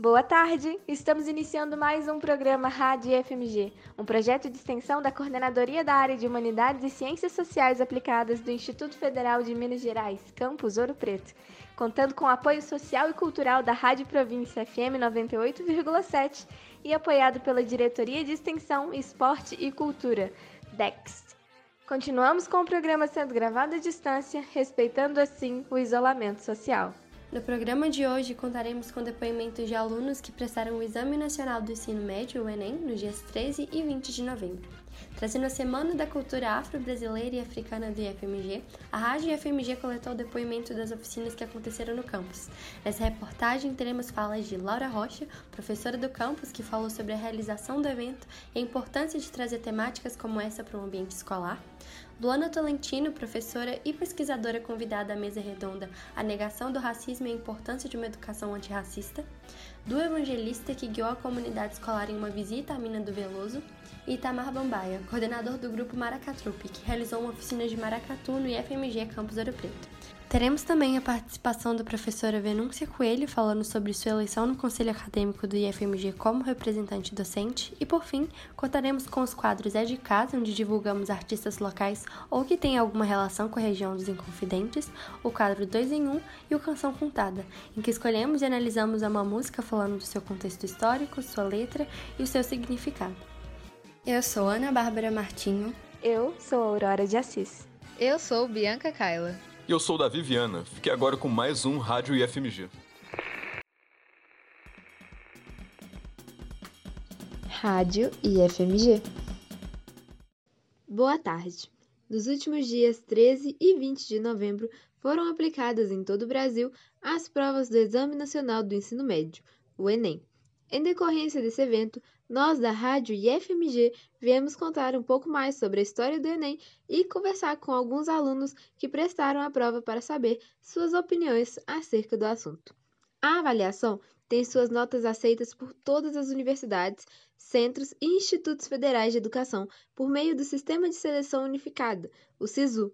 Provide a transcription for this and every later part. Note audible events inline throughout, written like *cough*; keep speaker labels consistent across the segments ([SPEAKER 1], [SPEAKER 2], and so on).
[SPEAKER 1] Boa tarde! Estamos iniciando mais um programa Rádio FMG, um projeto de extensão da Coordenadoria da Área de Humanidades e Ciências Sociais Aplicadas do Instituto Federal de Minas Gerais, campus Ouro Preto, contando com apoio social e cultural da Rádio Província FM 98,7 e apoiado pela Diretoria de Extensão, Esporte e Cultura, DEX. Continuamos com o programa sendo gravado à distância, respeitando assim o isolamento social.
[SPEAKER 2] No programa de hoje contaremos com depoimentos de alunos que prestaram o Exame Nacional do Ensino Médio, o Enem, nos dias 13 e 20 de novembro. Trazendo a Semana da Cultura Afro-Brasileira e Africana do IFMG, a Rádio IFMG coletou o depoimento das oficinas que aconteceram no campus. Nessa reportagem teremos falas de Laura Rocha, professora do campus, que falou sobre a realização do evento e a importância de trazer temáticas como essa para o ambiente escolar. Luana Tolentino, professora e pesquisadora convidada à mesa redonda A Negação do Racismo e a Importância de uma Educação Antirracista, do evangelista que guiou a comunidade escolar em uma visita à mina do Veloso, e Itamar Bambaia, coordenador do grupo Maracatrupe, que realizou uma oficina de maracatu no IFMG Campus Ouro Preto. Teremos também a participação da professora Venúncia Coelho falando sobre sua eleição no Conselho Acadêmico do IFMG como representante docente e, por fim, contaremos com os quadros É de Casa, onde divulgamos artistas locais ou que têm alguma relação com a região dos Inconfidentes, o quadro 2 em 1 um, e o Canção Contada, em que escolhemos e analisamos uma música falando do seu contexto histórico, sua letra e o seu significado. Eu sou Ana Bárbara Martinho.
[SPEAKER 1] Eu sou Aurora de Assis.
[SPEAKER 3] Eu sou Bianca Kaila.
[SPEAKER 4] E eu sou Davi Viana. Fique agora com mais um Rádio IFMG.
[SPEAKER 1] Rádio IFMG. Boa tarde. Nos últimos dias 13 e 20 de novembro foram aplicadas em todo o Brasil as provas do Exame Nacional do Ensino Médio, o Enem. Em decorrência desse evento, nós da Rádio IFMG viemos contar um pouco mais sobre a história do Enem e conversar com alguns alunos que prestaram a prova para saber suas opiniões acerca do assunto. A avaliação tem suas notas aceitas por todas as universidades, centros e institutos federais de educação por meio do Sistema de Seleção Unificada, o SISU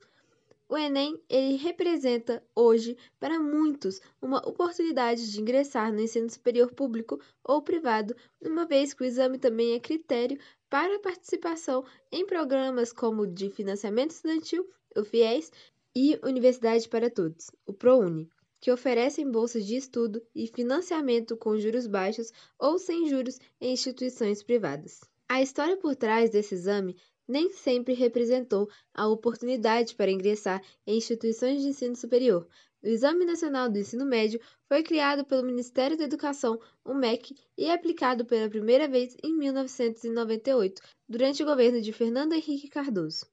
[SPEAKER 1] o Enem ele representa hoje para muitos uma oportunidade de ingressar no ensino superior público ou privado, uma vez que o exame também é critério para participação em programas como o de financiamento estudantil, o FIES, e Universidade para Todos, o ProUni, que oferecem bolsas de estudo e financiamento com juros baixos ou sem juros em instituições privadas. A história por trás desse exame nem sempre representou a oportunidade para ingressar em instituições de ensino superior. O Exame Nacional do Ensino Médio foi criado pelo Ministério da Educação, o MEC, e aplicado pela primeira vez em 1998, durante o governo de Fernando Henrique Cardoso.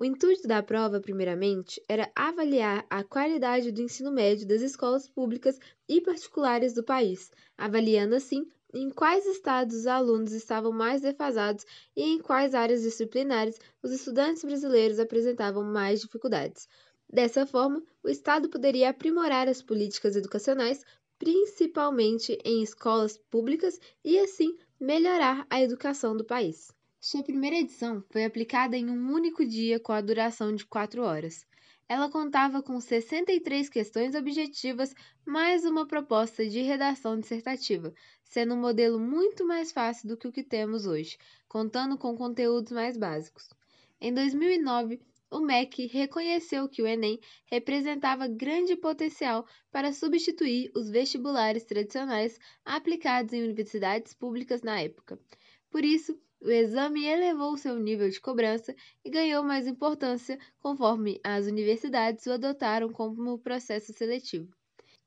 [SPEAKER 1] O intuito da prova, primeiramente, era avaliar a qualidade do ensino médio das escolas públicas e particulares do país, avaliando assim em quais estados os alunos estavam mais defasados e em quais áreas disciplinares os estudantes brasileiros apresentavam mais dificuldades. Dessa forma, o Estado poderia aprimorar as políticas educacionais, principalmente em escolas públicas, e assim melhorar a educação do país. Sua primeira edição foi aplicada em um único dia com a duração de quatro horas. Ela contava com 63 questões objetivas mais uma proposta de redação dissertativa, sendo um modelo muito mais fácil do que o que temos hoje, contando com conteúdos mais básicos. Em 2009, o MEC reconheceu que o Enem representava grande potencial para substituir os vestibulares tradicionais aplicados em universidades públicas na época. Por isso, o exame elevou seu nível de cobrança e ganhou mais importância conforme as universidades o adotaram como processo seletivo.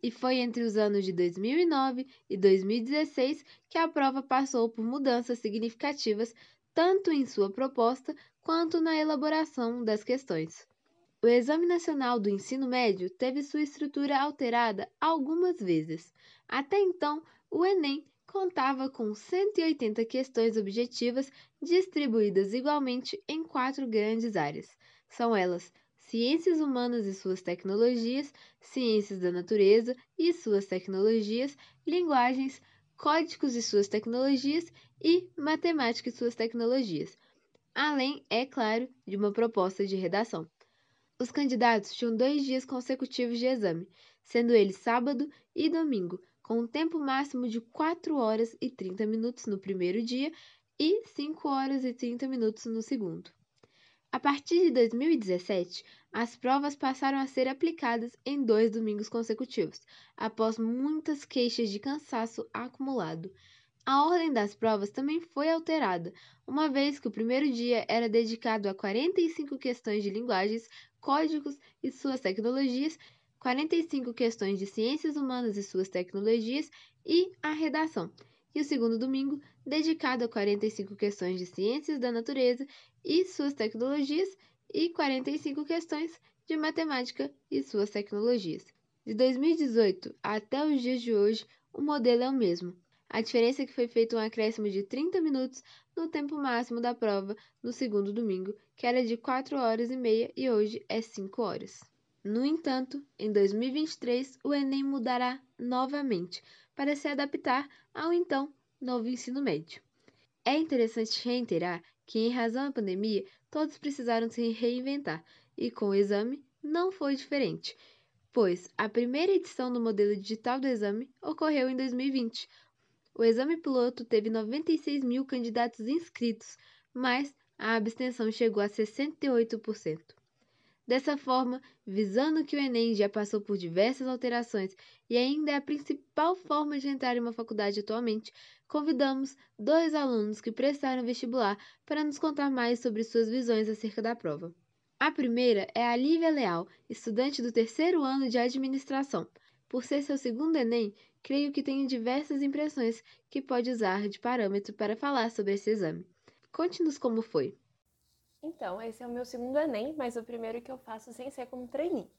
[SPEAKER 1] E foi entre os anos de 2009 e 2016 que a prova passou por mudanças significativas tanto em sua proposta quanto na elaboração das questões. O Exame Nacional do Ensino Médio teve sua estrutura alterada algumas vezes. Até então, o Enem contava com 180 questões objetivas distribuídas igualmente em quatro grandes áreas. São elas Ciências Humanas e suas tecnologias, Ciências da Natureza e suas tecnologias, Linguagens, Códigos e suas tecnologias e Matemática e suas tecnologias. Além, é claro, de uma proposta de redação. Os candidatos tinham dois dias consecutivos de exame, sendo eles sábado e domingo, com um tempo máximo de 4 horas e 30 minutos no primeiro dia e 5 horas e 30 minutos no segundo. A partir de 2017, as provas passaram a ser aplicadas em dois domingos consecutivos, após muitas queixas de cansaço acumulado. A ordem das provas também foi alterada, uma vez que o primeiro dia era dedicado a 45 questões de linguagens, códigos e suas tecnologias, 45 questões de ciências humanas e suas tecnologias e a redação, e o segundo domingo dedicado a 45 questões de ciências da natureza e suas tecnologias e 45 questões de matemática e suas tecnologias. De 2018 até os dias de hoje, o modelo é o mesmo. A diferença é que foi feito um acréscimo de 30 minutos no tempo máximo da prova no segundo domingo, que era de 4 horas e meia e hoje é 5 horas. No entanto, em 2023, o Enem mudará novamente para se adaptar ao então novo ensino médio. É interessante reiterar que, em razão da pandemia, todos precisaram se reinventar e, com o exame, não foi diferente, pois a primeira edição do modelo digital do exame ocorreu em 2020, o exame piloto teve 96 mil candidatos inscritos, mas a abstenção chegou a 68%. Dessa forma, visando que o Enem já passou por diversas alterações e ainda é a principal forma de entrar em uma faculdade atualmente, convidamos dois alunos que prestaram vestibular para nos contar mais sobre suas visões acerca da prova. A primeira é a Lívia Leal, estudante do terceiro ano de administração. Por ser seu segundo Enem, creio que tenho diversas impressões que pode usar de parâmetro para falar sobre esse exame. Conte-nos como foi.
[SPEAKER 5] Então, esse é o meu segundo Enem, mas o primeiro que eu faço sem ser como trainee.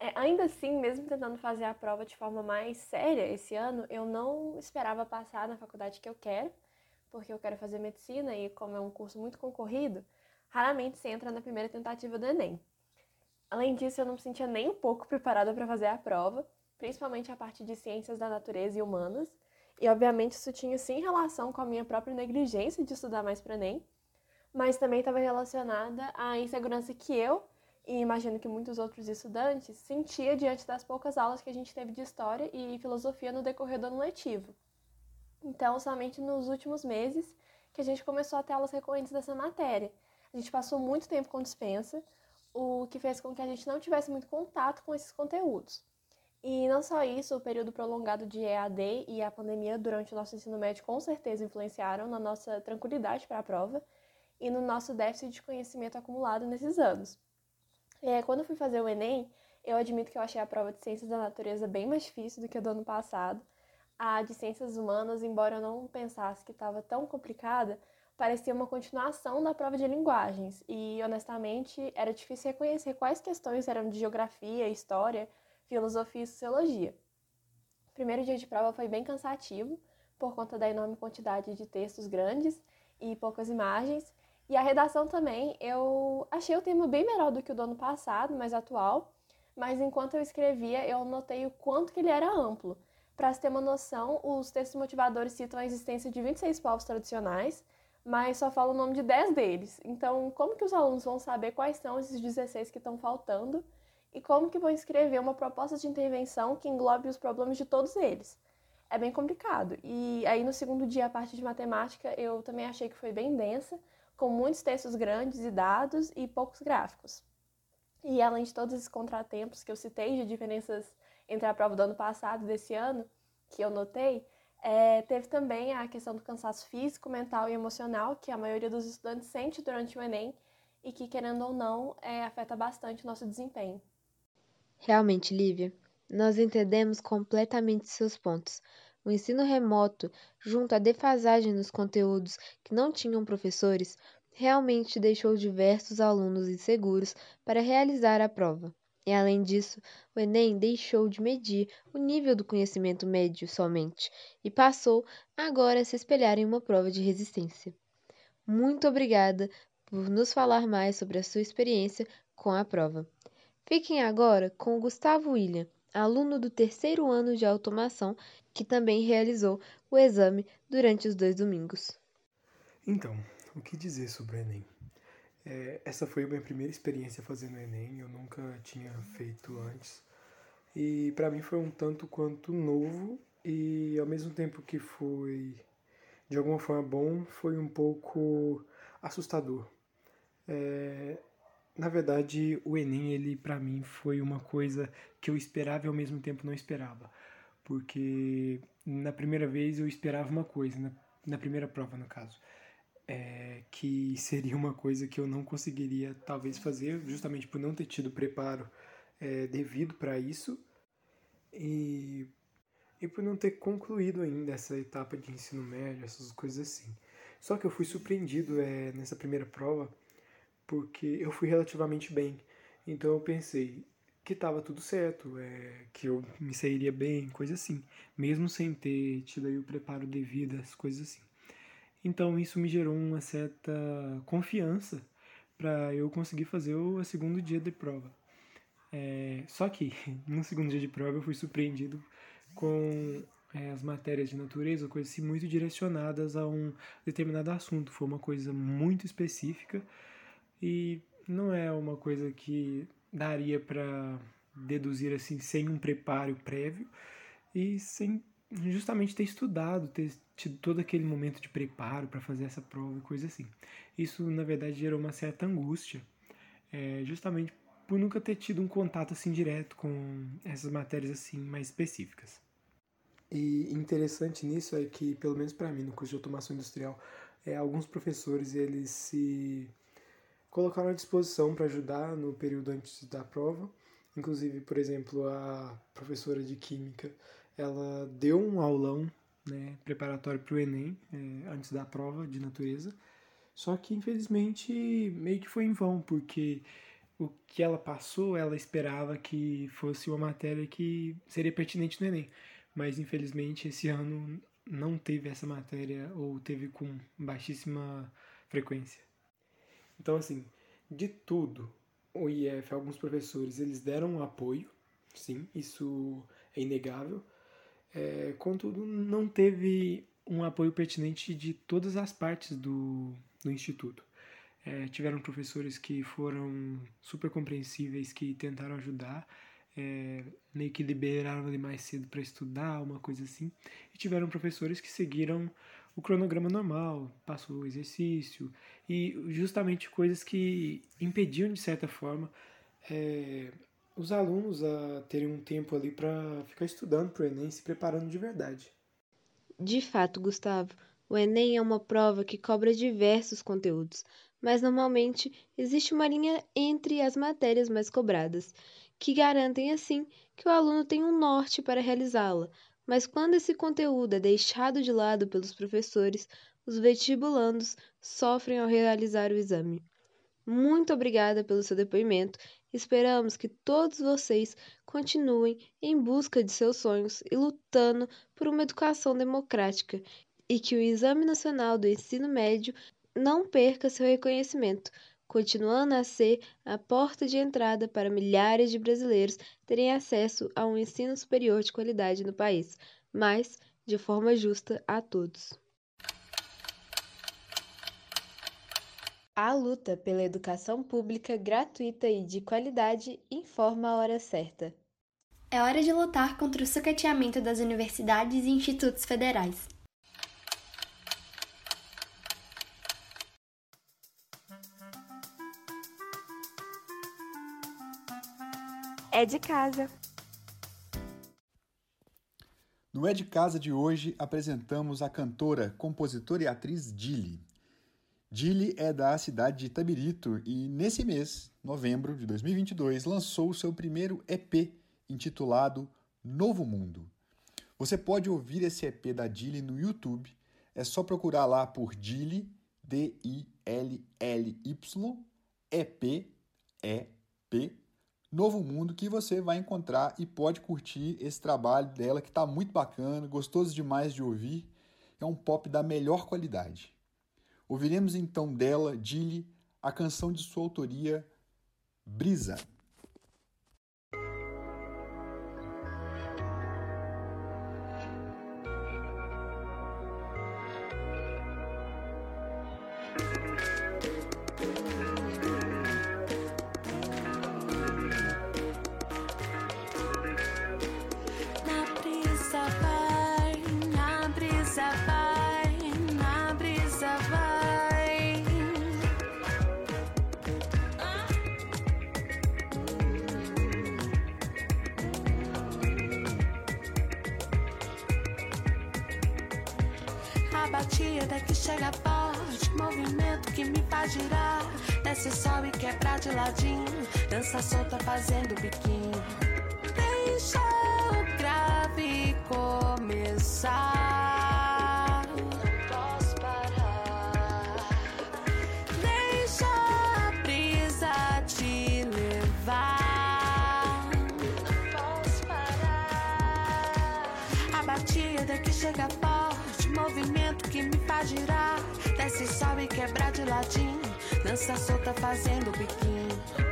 [SPEAKER 5] É, ainda assim, mesmo tentando fazer a prova de forma mais séria esse ano, eu não esperava passar na faculdade que eu quero, porque eu quero fazer medicina e, como é um curso muito concorrido, raramente se entra na primeira tentativa do Enem. Além disso, eu não me sentia nem um pouco *laughs* preparada para fazer a prova, principalmente a parte de ciências da natureza e humanas. E obviamente isso tinha sim relação com a minha própria negligência de estudar mais para Enem, mas também estava relacionada à insegurança que eu e imagino que muitos outros estudantes sentia diante das poucas aulas que a gente teve de história e filosofia no decorrer do ano letivo. Então, somente nos últimos meses que a gente começou a ter aulas recorrentes dessa matéria. A gente passou muito tempo com dispensa, o que fez com que a gente não tivesse muito contato com esses conteúdos. E não só isso, o período prolongado de EAD e a pandemia durante o nosso ensino médio com certeza influenciaram na nossa tranquilidade para a prova e no nosso déficit de conhecimento acumulado nesses anos. É, quando fui fazer o Enem, eu admito que eu achei a prova de Ciências da Natureza bem mais difícil do que a do ano passado. A de Ciências Humanas, embora eu não pensasse que estava tão complicada, parecia uma continuação da prova de linguagens e, honestamente, era difícil reconhecer quais questões eram de geografia, história, filosofia e sociologia. O primeiro dia de prova foi bem cansativo, por conta da enorme quantidade de textos grandes e poucas imagens. E a redação também, eu achei o tema bem melhor do que o do ano passado, mais atual, mas enquanto eu escrevia, eu notei o quanto que ele era amplo. Para se ter uma noção, os textos motivadores citam a existência de 26 povos tradicionais, mas só falam o nome de 10 deles. Então, como que os alunos vão saber quais são esses 16 que estão faltando? e como que vou escrever uma proposta de intervenção que englobe os problemas de todos eles. É bem complicado. E aí no segundo dia a parte de matemática eu também achei que foi bem densa, com muitos textos grandes e dados e poucos gráficos. E além de todos esses contratempos que eu citei de diferenças entre a prova do ano passado e desse ano, que eu notei, é, teve também a questão do cansaço físico, mental e emocional que a maioria dos estudantes sente durante o Enem e que, querendo ou não, é, afeta bastante o nosso desempenho.
[SPEAKER 1] Realmente, Lívia, nós entendemos completamente seus pontos. O ensino remoto, junto à defasagem nos conteúdos que não tinham professores, realmente deixou diversos alunos inseguros para realizar a prova. E além disso, o Enem deixou de medir o nível do conhecimento médio somente e passou agora a se espelhar em uma prova de resistência. Muito obrigada por nos falar mais sobre a sua experiência com a prova. Fiquem agora com o Gustavo William, aluno do terceiro ano de automação, que também realizou o exame durante os dois domingos.
[SPEAKER 6] Então, o que dizer sobre o Enem? É, essa foi a minha primeira experiência fazendo o Enem, eu nunca tinha feito antes. E para mim foi um tanto quanto novo e ao mesmo tempo que foi de alguma forma bom, foi um pouco assustador. É, na verdade, o Enem, ele para mim foi uma coisa que eu esperava e ao mesmo tempo não esperava. Porque na primeira vez eu esperava uma coisa, na, na primeira prova no caso, é, que seria uma coisa que eu não conseguiria talvez fazer, justamente por não ter tido preparo é, devido para isso e, e por não ter concluído ainda essa etapa de ensino médio, essas coisas assim. Só que eu fui surpreendido é, nessa primeira prova porque eu fui relativamente bem. Então eu pensei que estava tudo certo, é, que eu me sairia bem, coisa assim, mesmo sem ter tido aí o preparo devido, as coisas assim. Então isso me gerou uma certa confiança para eu conseguir fazer o segundo dia de prova. É, só que *laughs* no segundo dia de prova eu fui surpreendido com é, as matérias de natureza, coisas assim muito direcionadas a um determinado assunto. Foi uma coisa muito específica e não é uma coisa que daria para deduzir assim sem um preparo prévio e sem justamente ter estudado, ter tido todo aquele momento de preparo para fazer essa prova e coisa assim. Isso na verdade gerou uma certa angústia, é, justamente por nunca ter tido um contato assim direto com essas matérias assim mais específicas. E interessante nisso é que, pelo menos para mim, no curso de automação industrial, é, alguns professores eles se colocaram à disposição para ajudar no período antes da prova. Inclusive, por exemplo, a professora de química, ela deu um aulão né, preparatório para o Enem, é, antes da prova de natureza. Só que, infelizmente, meio que foi em vão, porque o que ela passou, ela esperava que fosse uma matéria que seria pertinente no Enem. Mas, infelizmente, esse ano não teve essa matéria ou teve com baixíssima frequência. Então, assim, de tudo, o IF, alguns professores, eles deram um apoio, sim, isso é inegável. É, contudo, não teve um apoio pertinente de todas as partes do, do Instituto. É, tiveram professores que foram super compreensíveis, que tentaram ajudar, é, meio que liberaram ele mais cedo para estudar, uma coisa assim. E tiveram professores que seguiram o cronograma normal, passou o exercício, e justamente coisas que impediam, de certa forma, é, os alunos a terem um tempo ali para ficar estudando para o Enem, se preparando de verdade.
[SPEAKER 1] De fato, Gustavo, o Enem é uma prova que cobra diversos conteúdos, mas normalmente existe uma linha entre as matérias mais cobradas, que garantem assim que o aluno tem um norte para realizá-la, mas quando esse conteúdo é deixado de lado pelos professores, os vestibulandos sofrem ao realizar o exame. Muito obrigada pelo seu depoimento. Esperamos que todos vocês continuem em busca de seus sonhos e lutando por uma educação democrática e que o Exame Nacional do Ensino Médio não perca seu reconhecimento, continuando a ser a porta de entrada para milhares de brasileiros terem acesso a um ensino superior de qualidade no país, mas de forma justa a todos. A luta pela educação pública gratuita e de qualidade informa a hora certa.
[SPEAKER 2] É hora de lutar contra o sucateamento das universidades e institutos federais.
[SPEAKER 5] É de casa.
[SPEAKER 7] No É de Casa de hoje apresentamos a cantora, compositora e atriz Dili. Dili é da cidade de Itabirito e nesse mês, novembro de 2022, lançou o seu primeiro EP intitulado Novo Mundo. Você pode ouvir esse EP da Dili no YouTube. É só procurar lá por Dili, D-I-L-L-Y, EP, E-P, Novo Mundo que você vai encontrar e pode curtir esse trabalho dela que está muito bacana, gostoso demais de ouvir. É um pop da melhor qualidade. Ouviremos então dela, Dilly, a canção de sua autoria, Brisa.
[SPEAKER 8] Chega forte, movimento que me faz girar. Desce, sobe, quebra de ladinho, dança solta fazendo biquinho.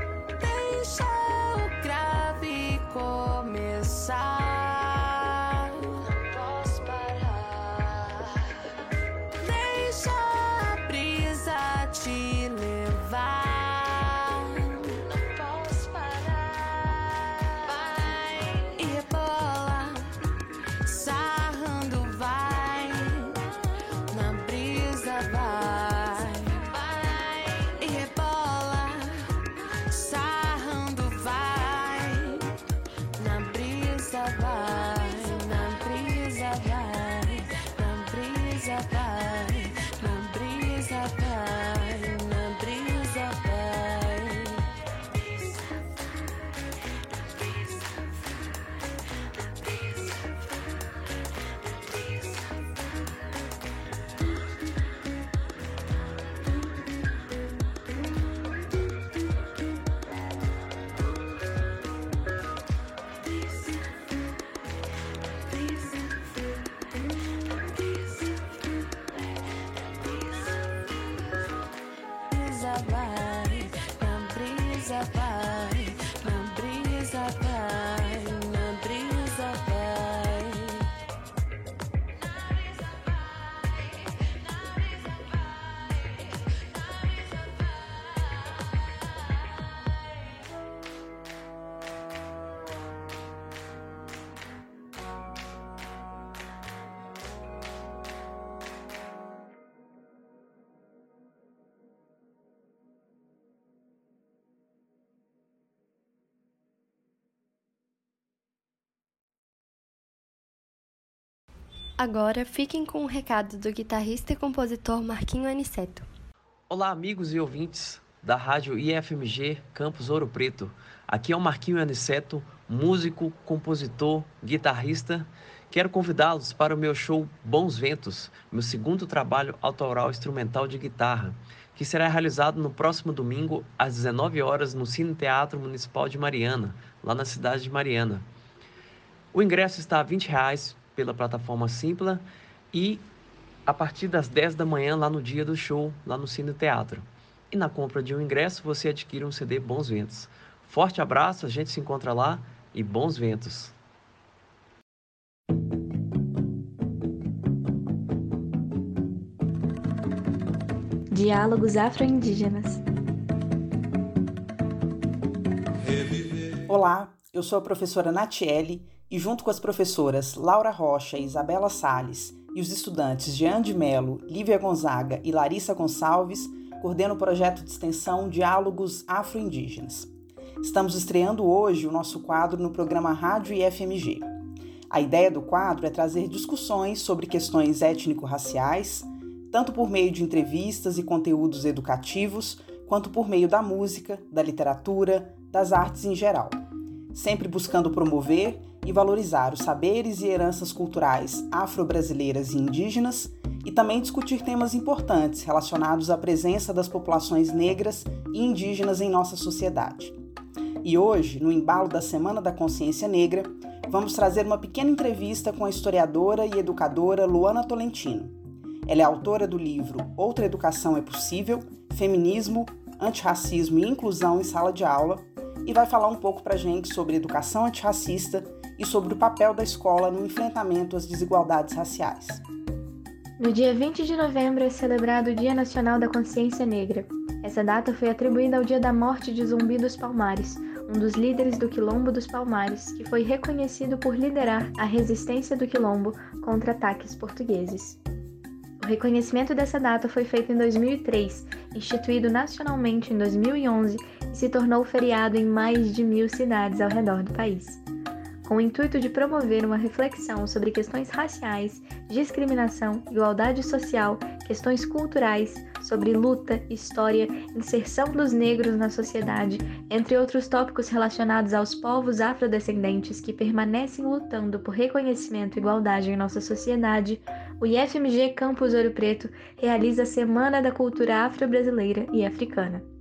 [SPEAKER 2] Agora fiquem com o recado do guitarrista e compositor Marquinho Aniceto.
[SPEAKER 9] Olá, amigos e ouvintes da rádio IFMG Campus Ouro Preto. Aqui é o Marquinho Aniceto, músico, compositor, guitarrista. Quero convidá-los para o meu show Bons Ventos, meu segundo trabalho autoral instrumental de guitarra, que será realizado no próximo domingo às 19 horas no Cine Teatro Municipal de Mariana, lá na cidade de Mariana. O ingresso está a 20 reais pela plataforma Simpla e a partir das 10 da manhã lá no dia do show, lá no Cine Teatro. E na compra de um ingresso você adquire um CD Bons Ventos. Forte abraço, a gente se encontra lá e bons ventos.
[SPEAKER 10] Diálogos Afro-Indígenas.
[SPEAKER 11] Olá, eu sou a professora Natiele e junto com as professoras Laura Rocha e Isabela Sales e os estudantes Jean de Mello, Lívia Gonzaga e Larissa Gonçalves, coordeno o projeto de extensão Diálogos Afro-Indígenas. Estamos estreando hoje o nosso quadro no programa Rádio IFMG. A ideia do quadro é trazer discussões sobre questões étnico-raciais, tanto por meio de entrevistas e conteúdos educativos, quanto por meio da música, da literatura, das artes em geral, sempre buscando promover e valorizar os saberes e heranças culturais afro-brasileiras e indígenas e também discutir temas importantes relacionados à presença das populações negras e indígenas em nossa sociedade. E hoje, no embalo da Semana da Consciência Negra, vamos trazer uma pequena entrevista com a historiadora e educadora Luana Tolentino. Ela é autora do livro Outra Educação é Possível: Feminismo, Antirracismo e Inclusão em Sala de Aula e vai falar um pouco para a gente sobre educação antirracista e sobre o papel da escola no enfrentamento às desigualdades raciais.
[SPEAKER 10] No dia 20 de novembro é celebrado o Dia Nacional da Consciência Negra. Essa data foi atribuída ao dia da morte de Zumbi dos Palmares, um dos líderes do Quilombo dos Palmares, que foi reconhecido por liderar a resistência do Quilombo contra ataques portugueses. O reconhecimento dessa data foi feito em 2003, instituído nacionalmente em 2011 e se tornou feriado em mais de mil cidades ao redor do país. Com o intuito de promover uma reflexão sobre questões raciais, discriminação, igualdade social, questões culturais, sobre luta, história, inserção dos negros na sociedade, entre outros tópicos relacionados aos povos afrodescendentes que permanecem lutando por reconhecimento e igualdade em nossa sociedade, o IFMG Campus Ouro Preto realiza a Semana da Cultura Afro-Brasileira e Africana.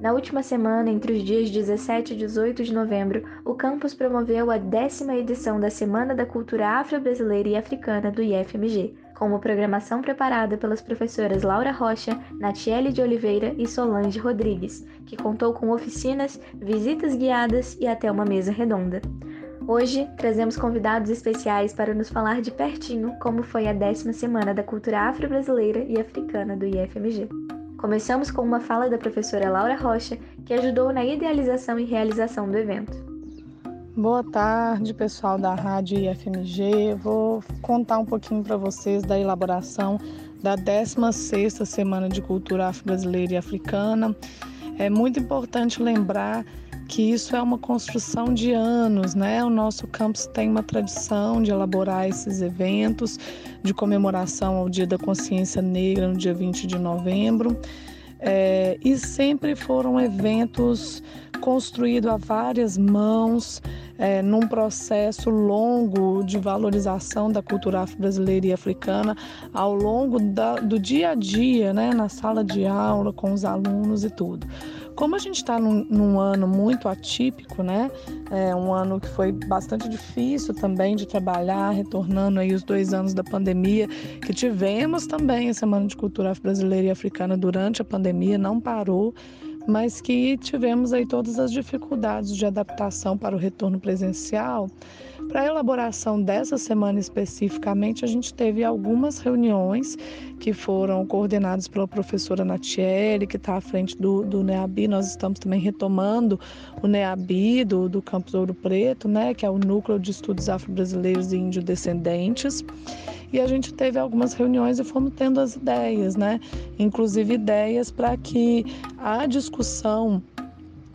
[SPEAKER 10] Na última semana, entre os dias 17 e 18 de novembro, o campus promoveu a décima edição da Semana da Cultura Afro-Brasileira e Africana do IFMG, com uma programação preparada pelas professoras Laura Rocha, Natiele de Oliveira e Solange Rodrigues, que contou com oficinas, visitas guiadas e até uma mesa redonda. Hoje, trazemos convidados especiais para nos falar de pertinho como foi a décima Semana da Cultura Afro-Brasileira e Africana do IFMG. Começamos com uma fala da professora Laura Rocha, que ajudou na idealização e realização do evento.
[SPEAKER 12] Boa tarde, pessoal da Rádio IFMG. Vou contar um pouquinho para vocês da elaboração da 16ª Semana de Cultura Afro-Brasileira e Africana. É muito importante lembrar que isso é uma construção de anos, né? O nosso campus tem uma tradição de elaborar esses eventos de comemoração ao Dia da Consciência Negra no dia 20 de novembro. É, e sempre foram eventos construídos a várias mãos, é, num processo longo de valorização da cultura afro-brasileira e africana ao longo da, do dia a dia, né, na sala de aula, com os alunos e tudo. Como a gente está num, num, ano muito atípico, né? É um ano que foi bastante difícil também de trabalhar, retornando aí os dois anos da pandemia, que tivemos também a Semana de Cultura Brasileira e Africana durante a pandemia, não parou mas que tivemos aí todas as dificuldades de adaptação para o retorno presencial. Para a elaboração dessa semana especificamente, a gente teve algumas reuniões que foram coordenadas pela professora Natiele, que está à frente do, do NEABI. Nós estamos também retomando o NEABI do, do Campus Ouro Preto, né, que é o Núcleo de Estudos Afro-Brasileiros e Índio-Descendentes e a gente teve algumas reuniões e fomos tendo as ideias, né? Inclusive ideias para que a discussão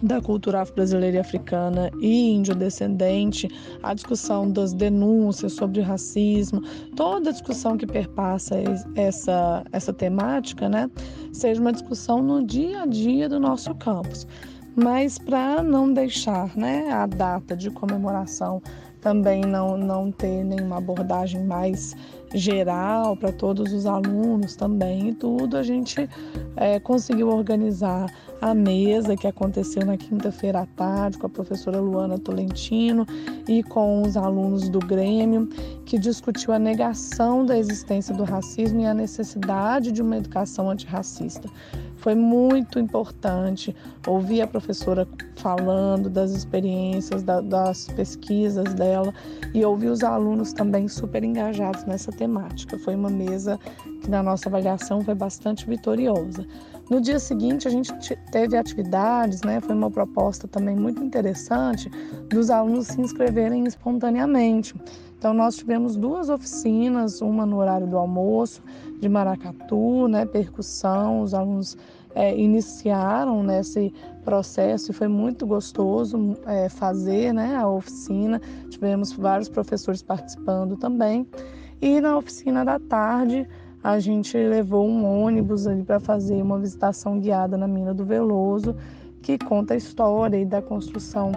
[SPEAKER 12] da cultura afro-brasileira e africana e índio-descendente, a discussão das denúncias sobre racismo, toda a discussão que perpassa essa, essa temática, né, seja uma discussão no dia a dia do nosso campus. Mas para não deixar né, a data de comemoração também não, não ter nenhuma abordagem mais geral para todos os alunos também e tudo, a gente é, conseguiu organizar a mesa que aconteceu na quinta-feira à tarde com a professora Luana Tolentino e com os alunos do Grêmio, que discutiu a negação da existência do racismo e a necessidade de uma educação antirracista. Foi muito importante ouvir a professora falando das experiências, da, das pesquisas dela e ouvir os alunos também super engajados nessa temática. Foi uma mesa que, na nossa avaliação, foi bastante vitoriosa. No dia seguinte, a gente teve atividades, né? Foi uma proposta também muito interessante dos alunos se inscreverem espontaneamente. Então, nós tivemos duas oficinas, uma no horário do almoço, de maracatu, né, percussão. Os alunos é, iniciaram nesse processo e foi muito gostoso é, fazer né, a oficina. Tivemos vários professores participando também. E na oficina da tarde, a gente levou um ônibus ali para fazer uma visitação guiada na mina do Veloso, que conta a história da construção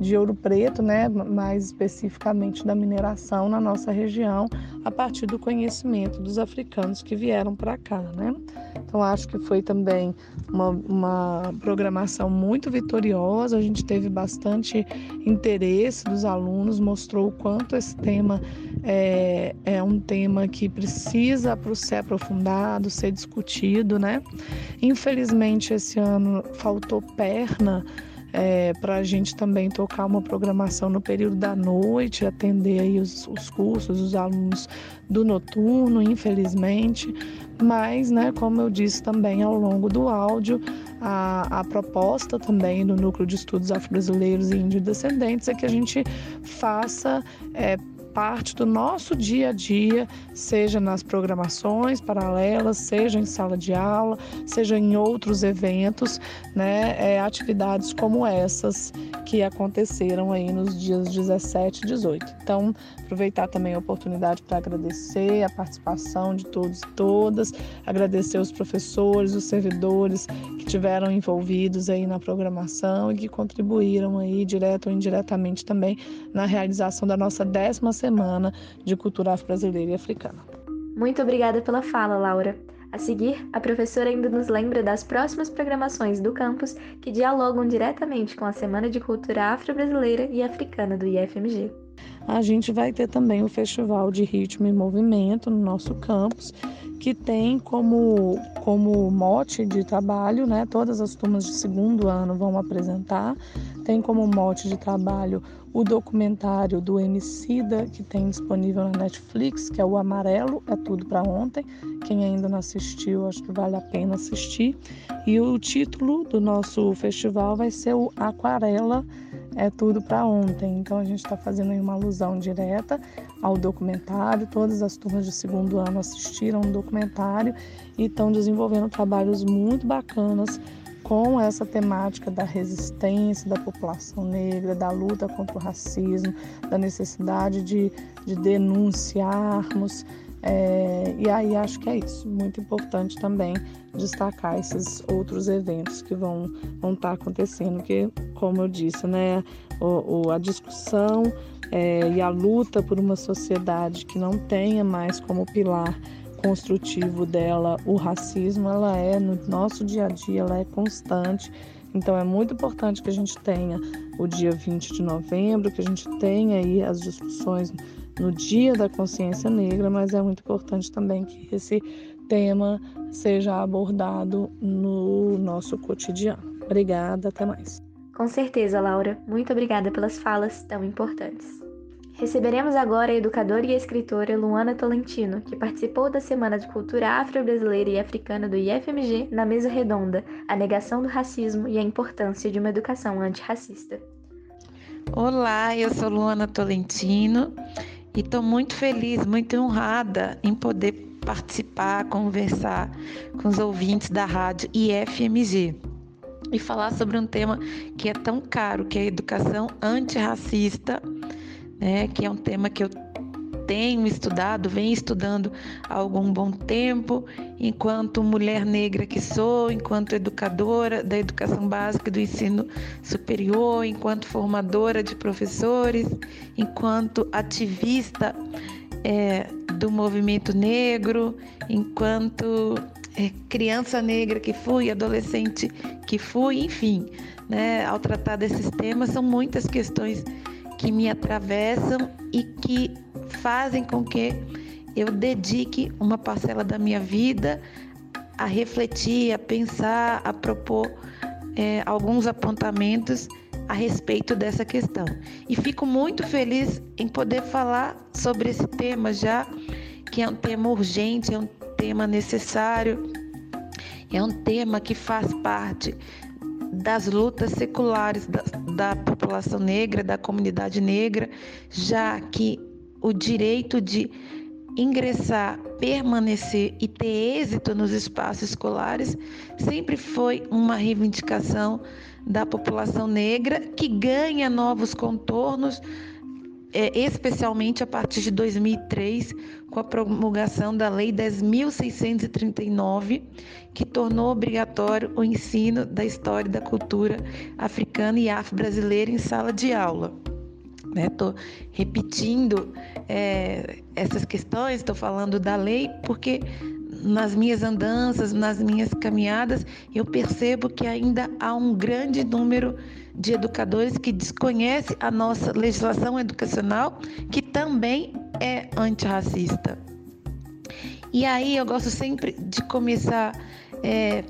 [SPEAKER 12] de Ouro Preto, né, mais especificamente da mineração na nossa região, a partir do conhecimento dos africanos que vieram para cá, né? Então acho que foi também uma, uma programação muito vitoriosa. A gente teve bastante interesse dos alunos, mostrou o quanto esse tema é, é um tema que precisa ser aprofundado, ser discutido, né? Infelizmente esse ano faltou perna é, para a gente também tocar uma programação no período da noite, atender aí os, os cursos, os alunos do noturno, infelizmente. Mas, né, como eu disse também ao longo do áudio, a, a proposta também do Núcleo de Estudos Afro-Brasileiros e Índio-Descendentes é que a gente faça é, parte do nosso dia a dia, seja nas programações paralelas, seja em sala de aula, seja em outros eventos, né? É, atividades como essas que aconteceram aí nos dias 17 e 18. Então, aproveitar também a oportunidade para agradecer a participação de todos e todas, agradecer os professores, os servidores que tiveram envolvidos aí na programação e que contribuíram aí direto ou indiretamente também na realização da nossa décima semana de cultura afro-brasileira e africana.
[SPEAKER 10] Muito obrigada pela fala, Laura. A seguir, a professora ainda nos lembra das próximas programações do campus que dialogam diretamente com a Semana de Cultura Afro-Brasileira e Africana do IFMG.
[SPEAKER 12] A gente vai ter também o Festival de Ritmo e Movimento no nosso campus, que tem como, como mote de trabalho, né, todas as turmas de segundo ano vão apresentar, tem como mote de trabalho o documentário do Emicida, que tem disponível na Netflix, que é o Amarelo, é tudo para ontem. Quem ainda não assistiu, acho que vale a pena assistir. E o título do nosso festival vai ser o Aquarela, é tudo para ontem. Então a gente está fazendo uma alusão direta ao documentário. Todas as turmas de segundo ano assistiram o documentário e estão desenvolvendo trabalhos muito bacanas com essa temática da resistência da população negra, da luta contra o racismo, da necessidade de, de denunciarmos. É, e aí acho que é isso. Muito importante também destacar esses outros eventos que vão, vão estar acontecendo, que, como eu disse, né, o, o a discussão é, e a luta por uma sociedade que não tenha mais como pilar construtivo dela, o racismo, ela é no nosso dia a dia, ela é constante. Então é muito importante que a gente tenha o dia 20 de novembro, que a gente tenha aí as discussões no Dia da Consciência Negra, mas é muito importante também que esse tema seja abordado no nosso cotidiano. Obrigada, até mais.
[SPEAKER 10] Com certeza, Laura. Muito obrigada pelas falas tão importantes. Receberemos agora a educadora e escritora Luana Tolentino, que participou da Semana de Cultura Afro-Brasileira e Africana do IFMG na mesa redonda A Negação do Racismo e a Importância de uma Educação Antirracista.
[SPEAKER 13] Olá, eu sou Luana Tolentino e estou muito feliz, muito honrada em poder participar, conversar com os ouvintes da rádio IFMG e falar sobre um tema que é tão caro, que é a educação antirracista né, que é um tema que eu tenho estudado, venho estudando há algum bom tempo, enquanto mulher negra que sou, enquanto educadora da educação básica e do ensino superior, enquanto formadora de professores, enquanto ativista é, do movimento negro, enquanto é, criança negra que fui, adolescente que fui, enfim, né, ao tratar desses temas, são muitas questões que me atravessam e que fazem com que eu dedique uma parcela da minha vida a refletir, a pensar, a propor é, alguns apontamentos a respeito dessa questão. E fico muito feliz em poder falar sobre esse tema já, que é um tema urgente, é um tema necessário, é um tema que faz parte das lutas seculares da, da população negra, da comunidade negra, já que o direito de ingressar, permanecer e ter êxito nos espaços escolares sempre foi uma reivindicação da população negra que ganha novos contornos é, especialmente a partir de 2003, com a promulgação da Lei 10.639, que tornou obrigatório o ensino da história e da cultura africana e afro-brasileira em sala de aula. Estou né? repetindo é, essas questões, estou falando da lei, porque nas minhas andanças, nas minhas caminhadas, eu percebo que ainda há um grande número de educadores que desconhecem a nossa legislação educacional, que também é antirracista. E aí eu gosto sempre de começar é,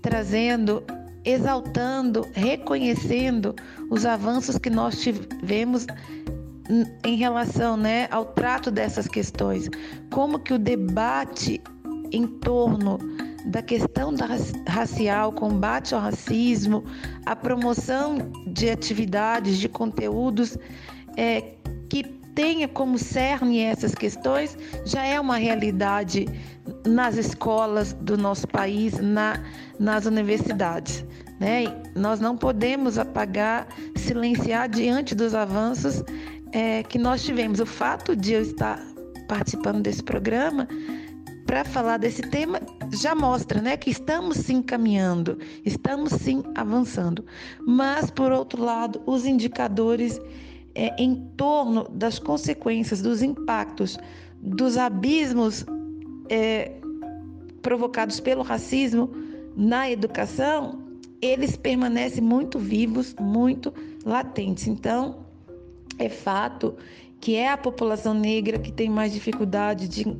[SPEAKER 13] trazendo, exaltando, reconhecendo os avanços que nós tivemos em relação né, ao trato dessas questões. Como que o debate em torno da questão da racial, combate ao racismo, a promoção de atividades, de conteúdos é, que tenha como cerne essas questões já é uma realidade nas escolas do nosso país, na, nas universidades. Né? Nós não podemos apagar, silenciar diante dos avanços é, que nós tivemos. O fato de eu estar participando desse programa para falar desse tema já mostra né, que estamos sim caminhando, estamos sim avançando. Mas, por outro lado, os indicadores é, em torno das consequências, dos impactos, dos abismos é, provocados pelo racismo na educação, eles permanecem muito vivos, muito latentes. Então, é fato que é a população negra que tem mais dificuldade de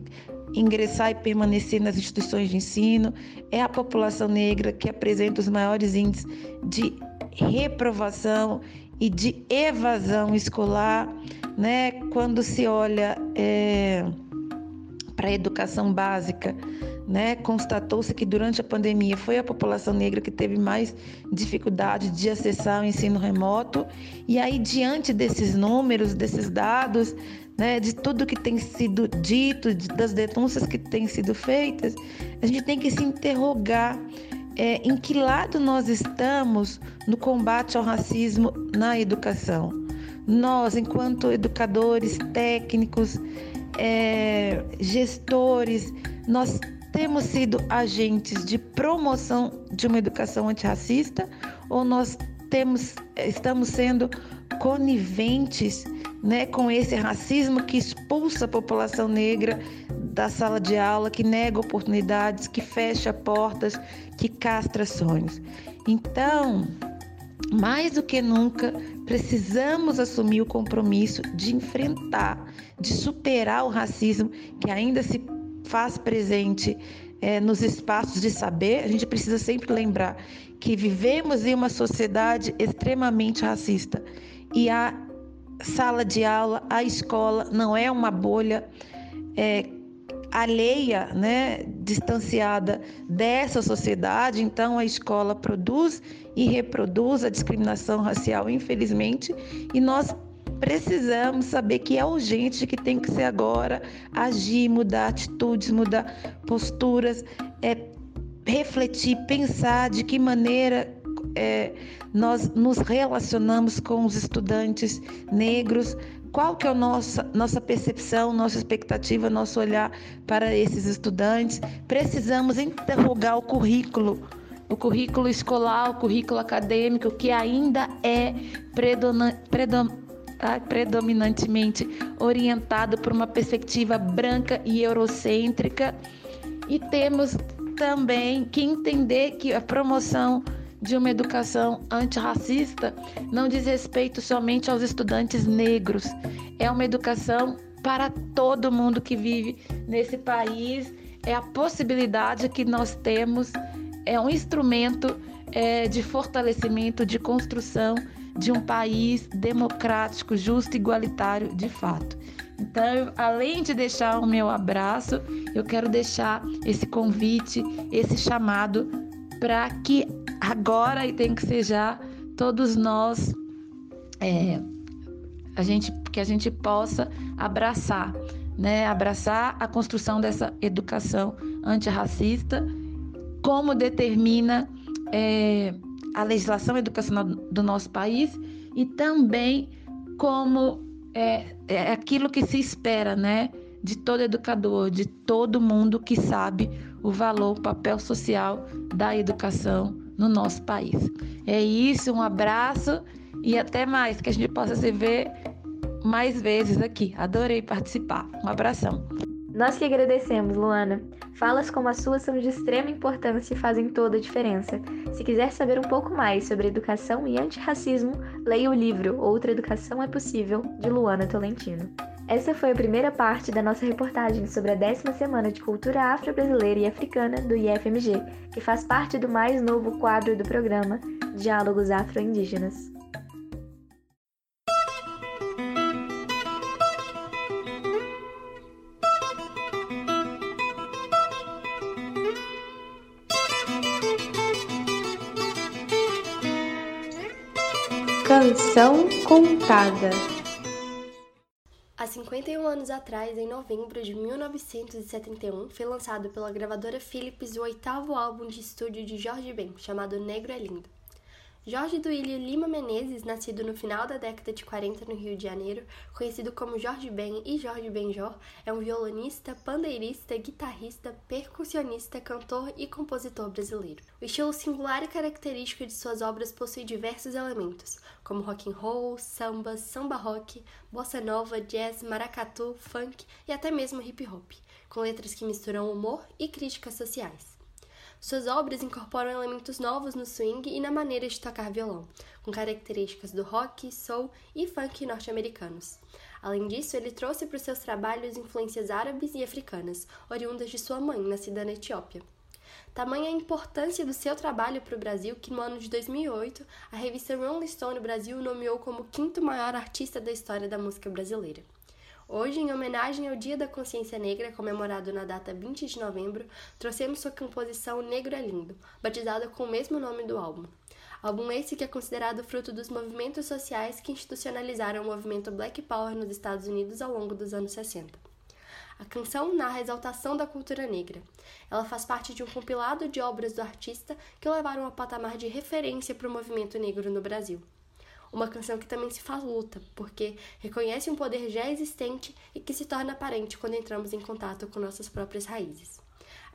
[SPEAKER 13] ingressar e permanecer nas instituições de ensino, é a população negra que apresenta os maiores índices de reprovação e de evasão escolar, né? Quando se olha é, para a educação básica, né? Constatou-se que durante a pandemia foi a população negra que teve mais dificuldade de acessar o ensino remoto. E aí, diante desses números, desses dados, né, de tudo que tem sido dito, das denúncias que têm sido feitas, a gente tem que se interrogar é, em que lado nós estamos no combate ao racismo na educação. Nós, enquanto educadores, técnicos, é, gestores, nós temos sido agentes de promoção de uma educação antirracista ou nós temos, estamos sendo coniventes né, com esse racismo que expulsa a população negra da sala de aula, que nega oportunidades, que fecha portas, que castra sonhos. Então, mais do que nunca, precisamos assumir o compromisso de enfrentar, de superar o racismo que ainda se faz presente é, nos espaços de saber. A gente precisa sempre lembrar que vivemos em uma sociedade extremamente racista e a sala de aula, a escola não é uma bolha é, alheia, né, distanciada dessa sociedade, então a escola produz e reproduz a discriminação racial, infelizmente, e nós precisamos saber que é urgente, que tem que ser agora, agir, mudar atitudes, mudar posturas, é, refletir, pensar de que maneira é, nós nos relacionamos com os estudantes negros, qual que é a nossa, nossa percepção, nossa expectativa, nosso olhar para esses estudantes. Precisamos interrogar o currículo, o currículo escolar, o currículo acadêmico, que ainda é predominantemente orientado por uma perspectiva branca e eurocêntrica. E temos também que entender que a promoção de uma educação antirracista não diz respeito somente aos estudantes negros. É uma educação para todo mundo que vive nesse país. É a possibilidade que nós temos, é um instrumento é, de fortalecimento, de construção de um país democrático, justo e igualitário de fato. Então, além de deixar o meu abraço, eu quero deixar esse convite, esse chamado para que agora e tem que ser já todos nós é, a gente que a gente possa abraçar, né? Abraçar a construção dessa educação antirracista, como determina é, a legislação educacional do nosso país e também como é, é aquilo que se espera, né? De todo educador, de todo mundo que sabe o valor, o papel social da educação no nosso país. É isso, um abraço e até mais, que a gente possa se ver mais vezes aqui. Adorei participar. Um abração.
[SPEAKER 10] Nós que agradecemos, Luana. Falas como as suas são de extrema importância e fazem toda a diferença. Se quiser saber um pouco mais sobre educação e antirracismo, leia o livro Outra Educação é Possível, de Luana Tolentino. Essa foi a primeira parte da nossa reportagem sobre a décima semana de cultura afro-brasileira e africana do IFMG, que faz parte do mais novo quadro do programa Diálogos Afro-Indígenas. Canção Contada
[SPEAKER 2] 51 anos atrás, em novembro de 1971, foi lançado pela gravadora Philips o oitavo álbum de estúdio de Jorge Ben, chamado Negro é Lindo. Jorge Duílio Lima Menezes, nascido no final da década de 40 no Rio de Janeiro, conhecido como Jorge Ben e Jorge Benjor, é um violonista, pandeirista, guitarrista, percussionista, cantor e compositor brasileiro. O estilo singular e característico de suas obras possui diversos elementos, como rock and roll, samba, samba rock, bossa nova, jazz, maracatu, funk e até mesmo hip hop, com letras que misturam humor e críticas sociais. Suas obras incorporam elementos novos no swing e na maneira de tocar violão, com características do rock, soul e funk norte-americanos. Além disso, ele trouxe para os seus trabalhos influências árabes e africanas, oriundas de sua mãe, nascida na Etiópia. Tamanha a importância do seu trabalho para o Brasil que, no ano de 2008, a revista Rolling Stone Brasil o nomeou como quinto maior artista da história da música brasileira. Hoje, em homenagem ao Dia da Consciência Negra, comemorado na data 20 de novembro, trouxemos sua composição Negro é Lindo, batizada com o mesmo nome do álbum. Álbum esse que é considerado fruto dos movimentos sociais que institucionalizaram o movimento Black Power nos Estados Unidos ao longo dos anos 60. A canção narra a exaltação da cultura negra. Ela faz parte de um compilado de obras do artista que levaram ao patamar de referência para o movimento negro no Brasil uma canção que também se faz luta, porque reconhece um poder já existente e que se torna aparente quando entramos em contato com nossas próprias raízes.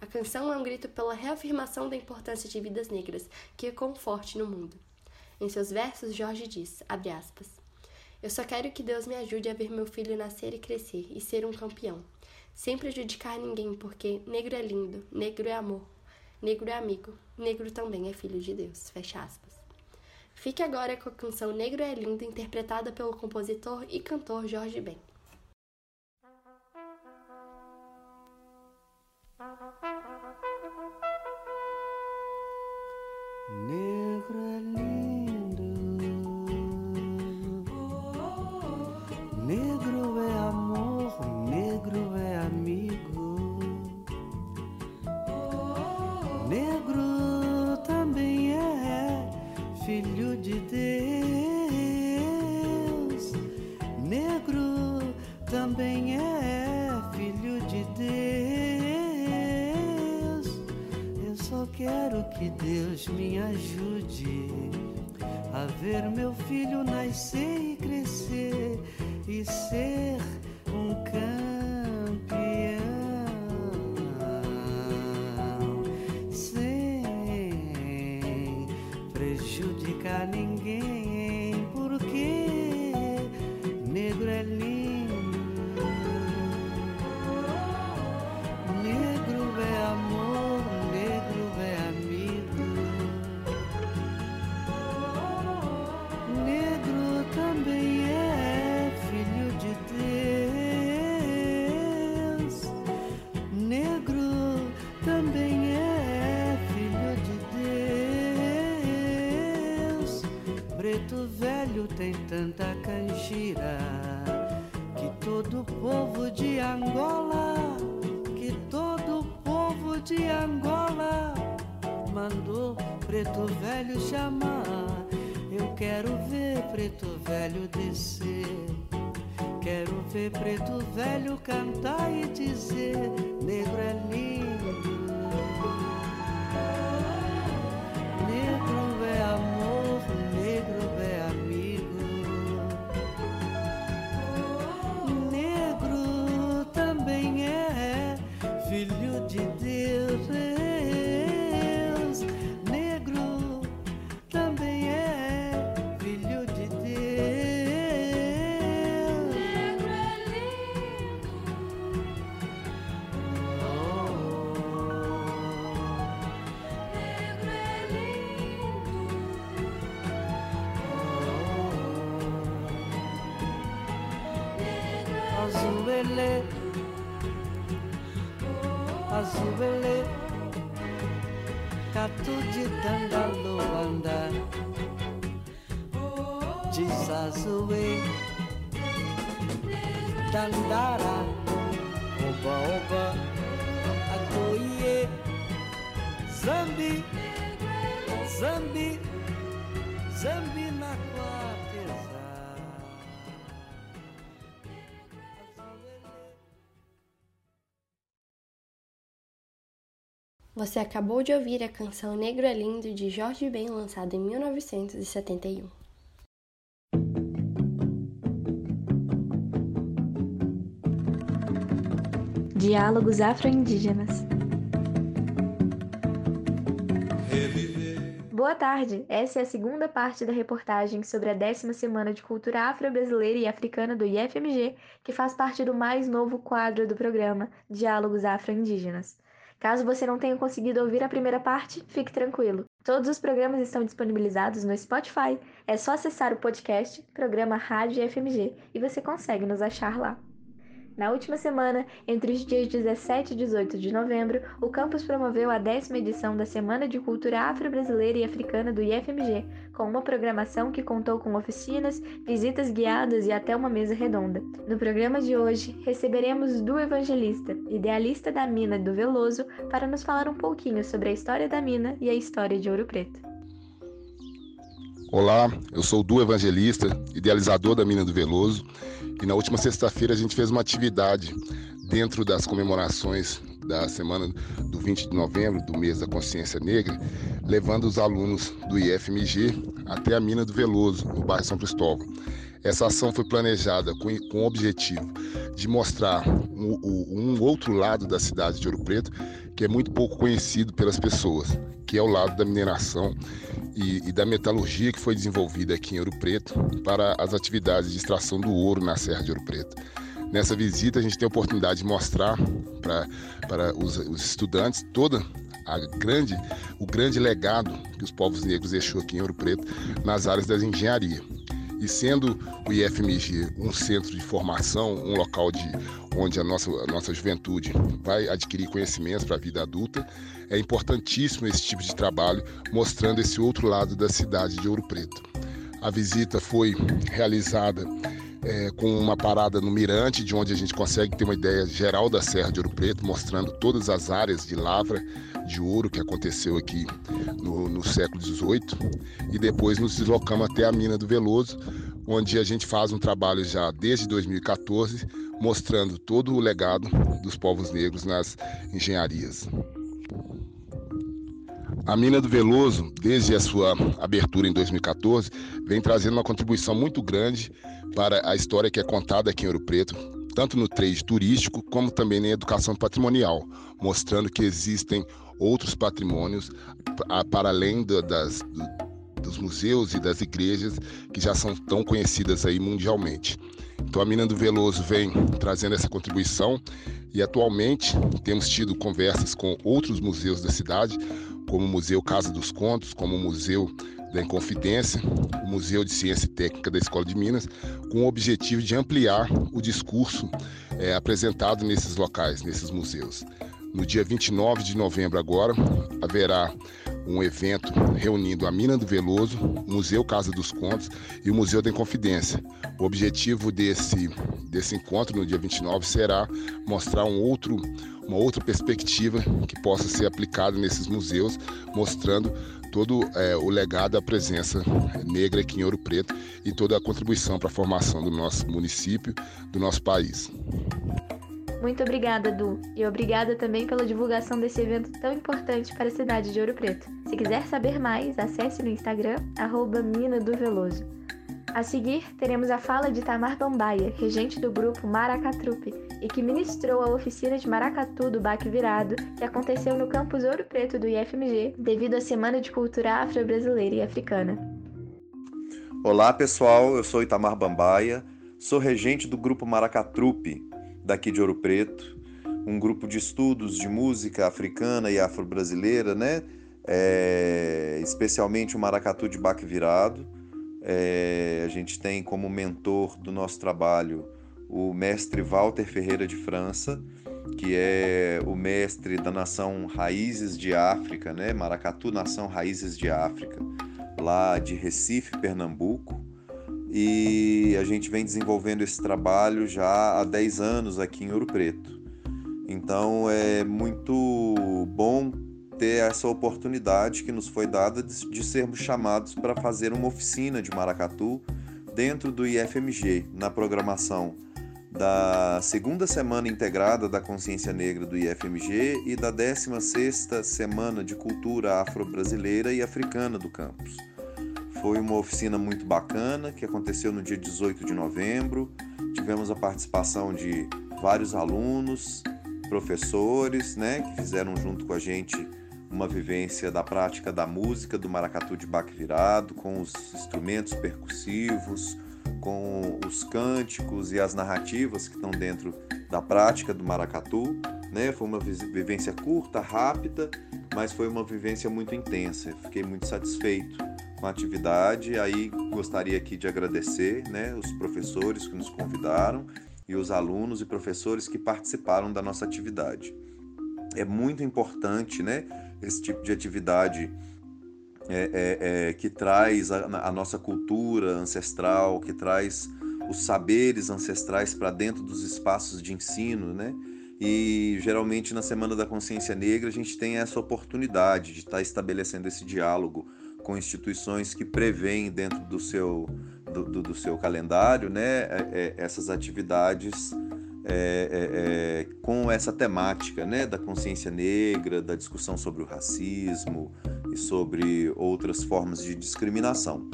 [SPEAKER 2] A canção é um grito pela reafirmação da importância de vidas negras, que ecoam forte no mundo. Em seus versos, Jorge diz, aspas, Eu só quero que Deus me ajude a ver meu filho nascer e crescer e ser um campeão. Sem prejudicar ninguém, porque negro é lindo, negro é amor, negro é amigo, negro também é filho de Deus. Fecha aspas. Fique agora com a canção Negro é Lindo, interpretada pelo compositor e cantor Jorge Ben.
[SPEAKER 14] Negro é lindo, Deus. Negro também é filho de Deus. Eu só quero que Deus me ajude a ver meu filho nascer e crescer e ser um campeão. Tem tanta canjira que todo povo de Angola, que todo povo de Angola mandou preto velho chamar. Eu quero ver preto velho descer. Quero ver preto velho cantar e dizer: Negro é lindo,
[SPEAKER 2] Você acabou de ouvir a canção Negro é Lindo de Jorge Ben, lançada em 1971.
[SPEAKER 10] Diálogos Afro-Indígenas. Boa tarde! Essa é a segunda parte da reportagem sobre a décima Semana de Cultura Afro-Brasileira e Africana do IFMG, que faz parte do mais novo quadro do programa Diálogos Afro-Indígenas. Caso você não tenha conseguido ouvir a primeira parte, fique tranquilo. Todos os programas estão disponibilizados no Spotify. É só acessar o podcast, programa Rádio IFMG, e você consegue nos achar lá. Na última semana, entre os dias 17 e 18 de novembro, o campus promoveu a décima edição da Semana de Cultura Afro-Brasileira e Africana do IFMG, com uma programação que contou com oficinas, visitas guiadas e até uma mesa redonda. No programa de hoje, receberemos Du Evangelista, idealista da mina do Veloso, para nos falar um pouquinho sobre a história da mina e a história de Ouro Preto.
[SPEAKER 15] Olá, eu sou o Du Evangelista, idealizador da Mina do Veloso, e na última sexta-feira a gente fez uma atividade dentro das comemorações da semana do 20 de novembro, do mês da consciência negra, levando os alunos do IFMG até a Mina do Veloso, no bairro São Cristóvão. Essa ação foi planejada com, com o objetivo de mostrar um, um, outro lado da cidade de Ouro Preto que é muito pouco conhecido pelas pessoas, que é o lado da mineração e, e, da metalurgia que foi desenvolvida aqui em Ouro Preto para as atividades de extração do ouro na Serra de Ouro Preto. Nessa visita, a gente tem a oportunidade de mostrar para, para os, os estudantes toda a grande, o grande legado que os povos negros deixou aqui em Ouro Preto nas áreas da engenharia. E sendo o IFMG um centro de formação, um local de, onde a nossa, a nossa juventude vai adquirir conhecimentos para a vida adulta, é importantíssimo esse tipo de trabalho, mostrando esse outro lado da cidade de Ouro Preto. A visita foi realizada é, com uma parada no Mirante, de onde a gente consegue ter uma ideia geral da Serra de Ouro Preto, mostrando todas as áreas de lavra de ouro que aconteceu aqui no, no século XVIII. E depois nos deslocamos até a Mina do Veloso, onde a gente faz um trabalho já desde 2014, mostrando todo o legado dos povos negros nas engenharias. A mina do Veloso, desde a sua abertura em 2014, vem trazendo uma contribuição muito grande para a história que é contada aqui em Ouro Preto, tanto no trade turístico como também na educação patrimonial, mostrando que existem outros patrimônios para além das, dos museus e das igrejas que já são tão conhecidas aí mundialmente. Então a Mina do Veloso vem trazendo essa contribuição e atualmente temos tido conversas com outros museus da cidade, como o Museu Casa dos Contos, como o Museu da Inconfidência, o Museu de Ciência Técnica da Escola de Minas, com o objetivo de ampliar o discurso é, apresentado nesses locais, nesses museus. No dia 29 de novembro agora, haverá um evento reunindo a Mina do Veloso, o Museu Casa dos Contos e o Museu da Inconfidência. O objetivo desse, desse encontro no dia 29 será mostrar um outro, uma outra perspectiva que possa ser aplicada nesses museus, mostrando todo é, o legado da presença negra aqui em Ouro Preto e toda a contribuição para a formação do nosso município, do nosso país.
[SPEAKER 10] Muito obrigada, Du, e obrigada também pela divulgação desse evento tão importante para a cidade de Ouro Preto. Se quiser saber mais, acesse no Instagram, arroba Mina do Veloso. A seguir, teremos a fala de Tamar Bambaia, regente do grupo Maracatrupe, e que ministrou a oficina de maracatu do Baque Virado, que aconteceu no campus Ouro Preto do IFMG, devido à Semana de Cultura Afro-Brasileira e Africana.
[SPEAKER 16] Olá, pessoal, eu sou Itamar Bambaia, sou regente do grupo Maracatrupe, daqui de Ouro Preto, um grupo de estudos de música africana e afro-brasileira, né? É, especialmente o maracatu de baque virado. É, a gente tem como mentor do nosso trabalho o mestre Walter Ferreira de França, que é o mestre da nação Raízes de África, né? Maracatu Nação Raízes de África, lá de Recife, Pernambuco e a gente vem desenvolvendo esse trabalho já há 10 anos aqui em Ouro Preto. Então é muito bom ter essa oportunidade que nos foi dada de, de sermos chamados para fazer uma oficina de maracatu dentro do IFMG, na programação da segunda semana integrada da consciência negra do IFMG e da 16ª semana de cultura afro-brasileira e africana do campus. Foi uma oficina muito bacana que aconteceu no dia 18 de novembro. Tivemos a participação de vários alunos, professores, né, que fizeram junto com a gente uma vivência da prática da música do maracatu de baque virado, com os instrumentos percussivos, com os cânticos e as narrativas que estão dentro da prática do maracatu. Né? Foi uma vivência curta, rápida, mas foi uma vivência muito intensa. Fiquei muito satisfeito com a atividade. Aí gostaria aqui de agradecer né, os professores que nos convidaram e os alunos e professores que participaram da nossa atividade. É muito importante, né? esse tipo de atividade é, é, é, que traz a, a, nossa cultura ancestral, que traz os saberes ancestrais para dentro dos espaços de ensino, né? E geralmente na Semana da Consciência Negra a gente tem essa oportunidade de estar tá estabelecendo esse diálogo com instituições que prevêem dentro do seu, do, do, do seu calendário né, é, é, essas atividades é, é, é, com essa temática né, da consciência negra, da discussão sobre o racismo sobre outras formas de discriminação.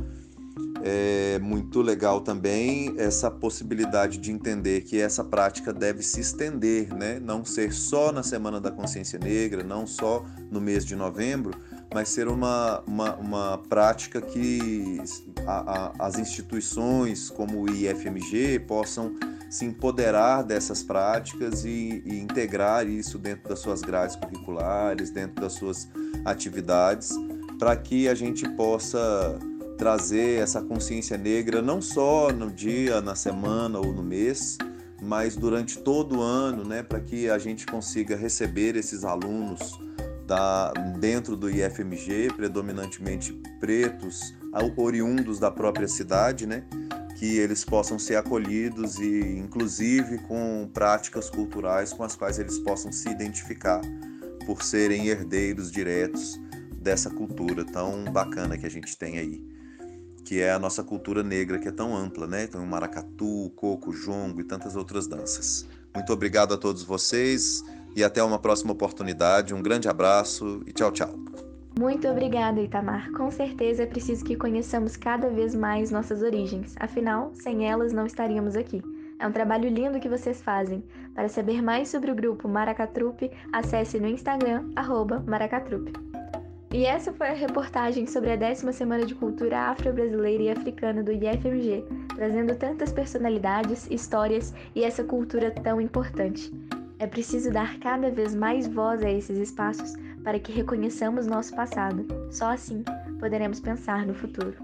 [SPEAKER 16] É muito legal também essa possibilidade de entender que essa prática deve se estender, né? não ser só na Semana da Consciência Negra, não só no mês de novembro, mas ser uma, uma, uma prática que a, a, as instituições como o IFMG possam se empoderar dessas práticas e, e, integrar isso dentro das suas grades curriculares, dentro das suas atividades, para que a gente possa trazer essa consciência negra não só no dia, na semana ou no mês, mas durante todo o ano, né, para que a gente consiga receber esses alunos da, dentro do IFMG, predominantemente pretos, oriundos da própria cidade, né, que eles possam ser acolhidos e, inclusive, com práticas culturais com as quais eles possam se identificar por serem herdeiros diretos dessa cultura tão bacana que a gente tem aí, que é a nossa cultura negra, que é tão ampla, né? Então, o maracatu, o coco, jongo e tantas outras danças. Muito obrigado a todos vocês e até uma próxima oportunidade. Um grande abraço e tchau, tchau.
[SPEAKER 10] Muito obrigada, Itamar. Com certeza é preciso que conheçamos cada vez mais nossas origens, afinal, sem elas não estaríamos aqui. É um trabalho lindo que vocês fazem. Para saber mais sobre o grupo Maracatrupe, acesse no Instagram, maracatrupe. E essa foi a reportagem sobre a décima Semana de Cultura Afro-Brasileira e Africana do IFMG, trazendo tantas personalidades, histórias e essa cultura tão importante. É preciso dar cada vez mais voz a esses espaços para que reconheçamos nosso passado. Só assim poderemos pensar no futuro.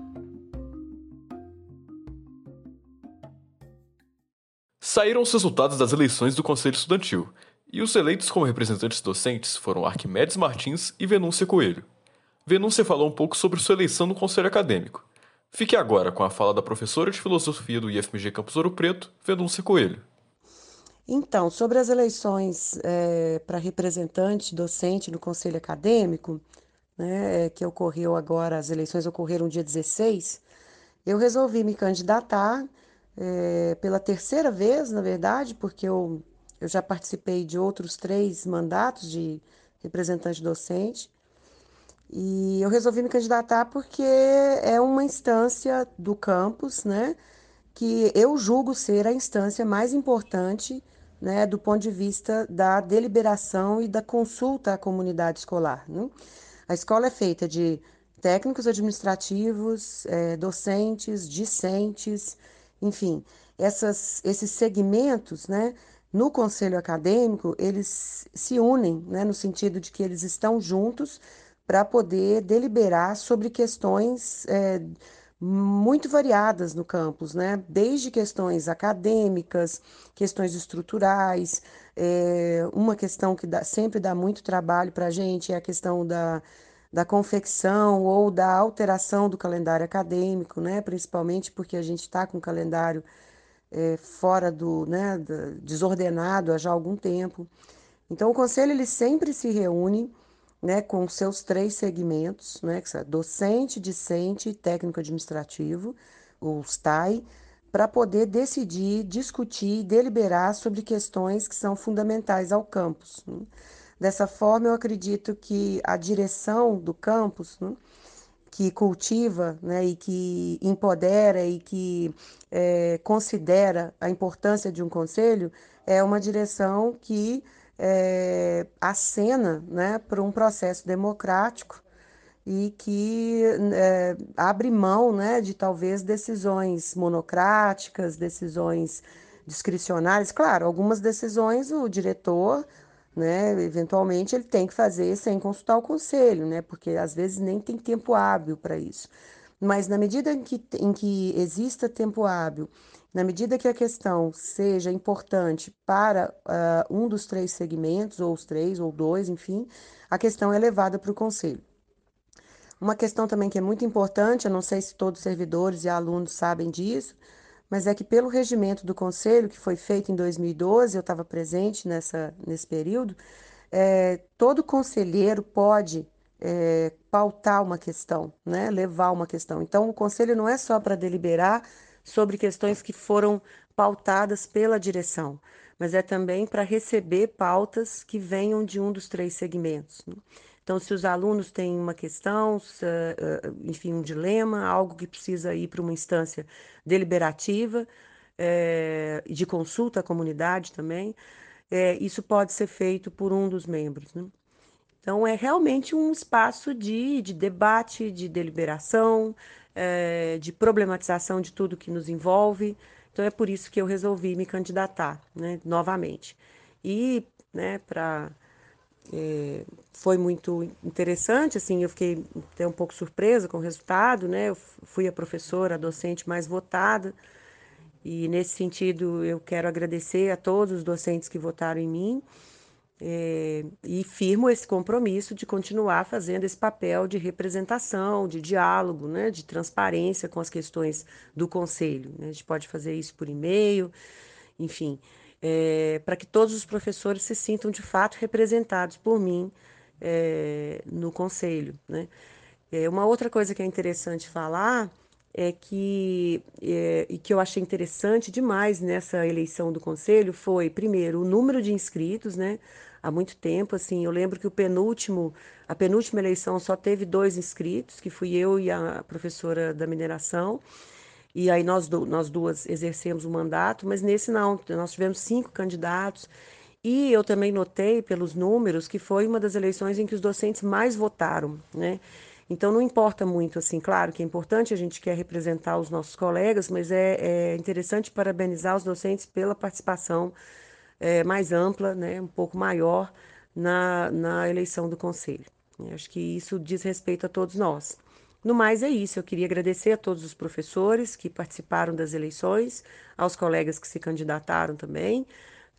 [SPEAKER 4] Saíram os resultados das eleições do Conselho Estudantil, e os eleitos como representantes docentes foram Arquimedes Martins e Venúncia Coelho. Venúncia falou um pouco sobre sua eleição no Conselho Acadêmico. Fique agora com a fala da professora de filosofia do IFMG Campus Ouro Preto, Venúncia Coelho.
[SPEAKER 17] Então, sobre as eleições é, para representante docente no Conselho Acadêmico, né, que ocorreu agora, as eleições ocorreram dia 16, eu resolvi me candidatar é, pela terceira vez, na verdade, porque eu, eu já participei de outros três mandatos de representante docente. E eu resolvi me candidatar porque é uma instância do campus, né, que eu julgo ser a instância mais importante né, do ponto de vista da deliberação e da consulta à comunidade escolar. Né? A escola é feita de técnicos administrativos, é, docentes, discentes, enfim, essas, esses segmentos, né, no conselho acadêmico, eles se unem, né, no sentido de que eles estão juntos para poder deliberar sobre questões é, muito variadas no campus, né? Desde questões acadêmicas, questões estruturais, é, uma questão que dá, sempre dá muito trabalho para a gente é a questão da, da confecção ou da alteração do calendário acadêmico, né? Principalmente porque a gente está com o calendário é, fora do, né, desordenado há já algum tempo. Então, o conselho ele sempre se reúne né, com seus três segmentos, né, que docente, discente e técnico administrativo, o STAI, para poder decidir, discutir e deliberar sobre questões que são fundamentais ao campus. Né? Dessa forma, eu acredito que a direção do campus, né, que cultiva né, e que empodera e que é, considera a importância de um conselho, é uma direção que é, acena né, para um processo democrático e que é, abre mão né, de talvez decisões monocráticas, decisões discricionárias. Claro, algumas decisões o diretor, né, eventualmente, ele tem que fazer sem consultar o conselho, né, porque às vezes nem tem tempo hábil para isso. Mas na medida em que, em que exista tempo hábil, na medida que a questão seja importante para uh, um dos três segmentos, ou os três, ou dois, enfim, a questão é levada para o conselho. Uma questão também que é muito importante, eu não sei se todos os servidores e alunos sabem disso, mas é que pelo regimento do Conselho, que foi feito em 2012, eu estava presente nessa, nesse período, é, todo conselheiro pode é, pautar uma questão, né, levar uma questão. Então, o Conselho não é só para deliberar sobre questões que foram pautadas pela direção, mas é também para receber pautas que venham de um dos três segmentos. Né? Então, se os alunos têm uma questão, eh, eh, enfim, um dilema, algo que precisa ir para uma instância deliberativa é, de consulta à comunidade também, é, isso pode ser feito por um dos membros. Né? Então, é realmente um espaço de, de debate, de deliberação, é, de problematização de tudo que nos envolve. Então, é por isso que eu resolvi me candidatar né, novamente. E, né, para é, foi muito interessante, assim, eu fiquei até um pouco surpresa com o resultado, né? Eu fui a professora, a docente mais votada, e nesse sentido eu quero agradecer a todos os docentes que votaram em mim é, e firmo esse compromisso de continuar fazendo esse papel de representação, de diálogo, né? De transparência com as questões do conselho. Né? A gente pode fazer isso por e-mail, enfim é, para que todos os professores se sintam de fato representados por mim é, no conselho. Né? É, uma outra coisa que é interessante falar é que é, e que eu achei interessante demais nessa eleição do conselho foi primeiro o número de inscritos, né? Há muito tempo, assim, eu lembro que o penúltimo, a penúltima eleição só teve dois inscritos, que fui eu e a professora da mineração. E aí nós, nós duas exercemos o mandato, mas nesse não, nós tivemos cinco candidatos. E eu também notei pelos números que foi uma das eleições em que os docentes mais votaram, né? Então não importa muito, assim, claro que é importante, a gente quer representar os nossos colegas, mas é, é interessante parabenizar os docentes pela participação é, mais ampla, né, um pouco maior na, na eleição do conselho. Acho que isso diz respeito a todos nós. No mais, é isso. Eu queria agradecer a todos os professores que participaram das eleições, aos colegas que se candidataram também.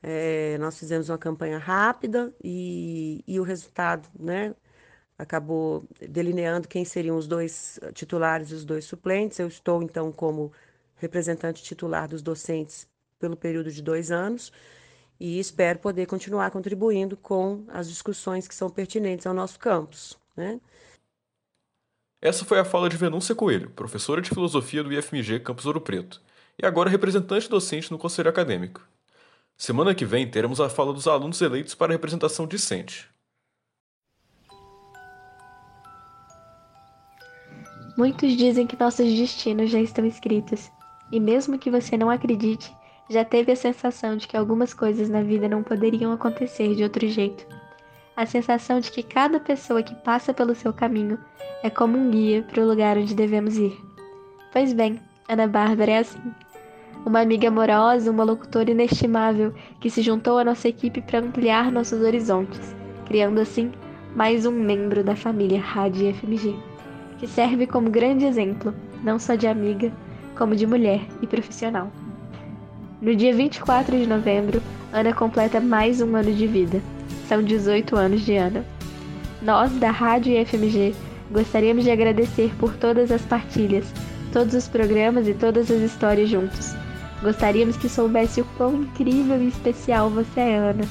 [SPEAKER 17] É, nós fizemos uma campanha rápida e, e o resultado né, acabou delineando quem seriam os dois titulares e os dois suplentes. Eu estou, então, como representante titular dos docentes pelo período de dois anos e espero poder continuar contribuindo com as discussões que são pertinentes ao nosso campus. Né?
[SPEAKER 4] Essa foi a fala de Venúncia Coelho, professora de filosofia do IFMG Campus Ouro Preto, e agora representante docente no Conselho Acadêmico. Semana que vem teremos a fala dos alunos eleitos para a representação discente.
[SPEAKER 10] Muitos dizem que nossos destinos já estão escritos, e mesmo que você não acredite, já teve a sensação de que algumas coisas na vida não poderiam acontecer de outro jeito a sensação de que cada pessoa que passa pelo seu caminho é como um guia para o lugar onde devemos ir. Pois bem, Ana Bárbara é assim. Uma amiga amorosa, uma locutora inestimável que se juntou à nossa equipe para ampliar nossos horizontes, criando assim mais um membro da família Rádio FMG, que serve como grande exemplo, não só de amiga, como de mulher e profissional. No dia 24 de novembro, Ana completa mais um ano de vida são 18 anos de Ana. Nós, da Rádio IFMG, gostaríamos de agradecer por todas as partilhas, todos os programas e todas as histórias juntos. Gostaríamos que soubesse o quão incrível e especial você é, Ana.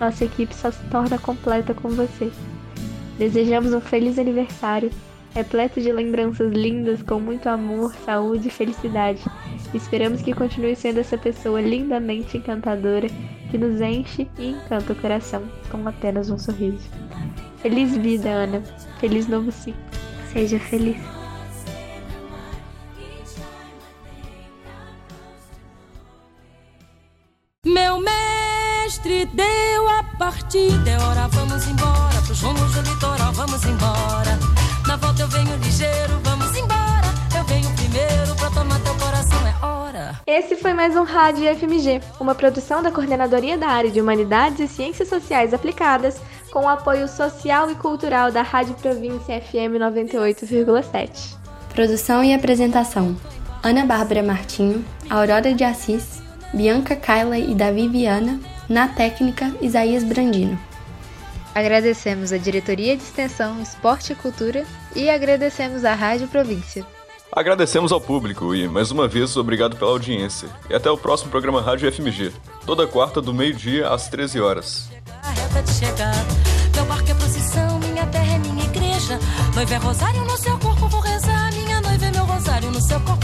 [SPEAKER 10] Nossa equipe só se torna completa com você. Desejamos um feliz aniversário, repleto de lembranças lindas com muito amor, saúde e felicidade. Esperamos que continue sendo essa pessoa lindamente encantadora que nos enche e encanta o coração com apenas um sorriso. Feliz vida, Ana. Feliz novo ciclo. Seja feliz.
[SPEAKER 18] Meu mestre deu a partida, é hora, vamos embora. Pros rumos do litoral, vamos embora. Na volta eu venho ligeiro, vamos tomar teu coração, é hora.
[SPEAKER 10] Esse foi mais um Rádio FMG, uma produção da Coordenadoria da Área de Humanidades e Ciências Sociais Aplicadas, com o apoio social e cultural da Rádio Província FM 98,7.
[SPEAKER 19] Produção e apresentação: Ana Bárbara Martinho, Aurora de Assis, Bianca Kyla e Davi Viana, na técnica Isaías Brandino.
[SPEAKER 1] Agradecemos a Diretoria de Extensão, Esporte e Cultura e agradecemos à Rádio Província.
[SPEAKER 4] Agradecemos ao público e, mais uma vez, obrigado pela audiência. E até o próximo programa Rádio FMG, toda quarta do meio-dia às 13 horas.
[SPEAKER 18] É é noiva é rosário no seu corpo, vou rezar. Minha noiva é meu rosário no seu corpo.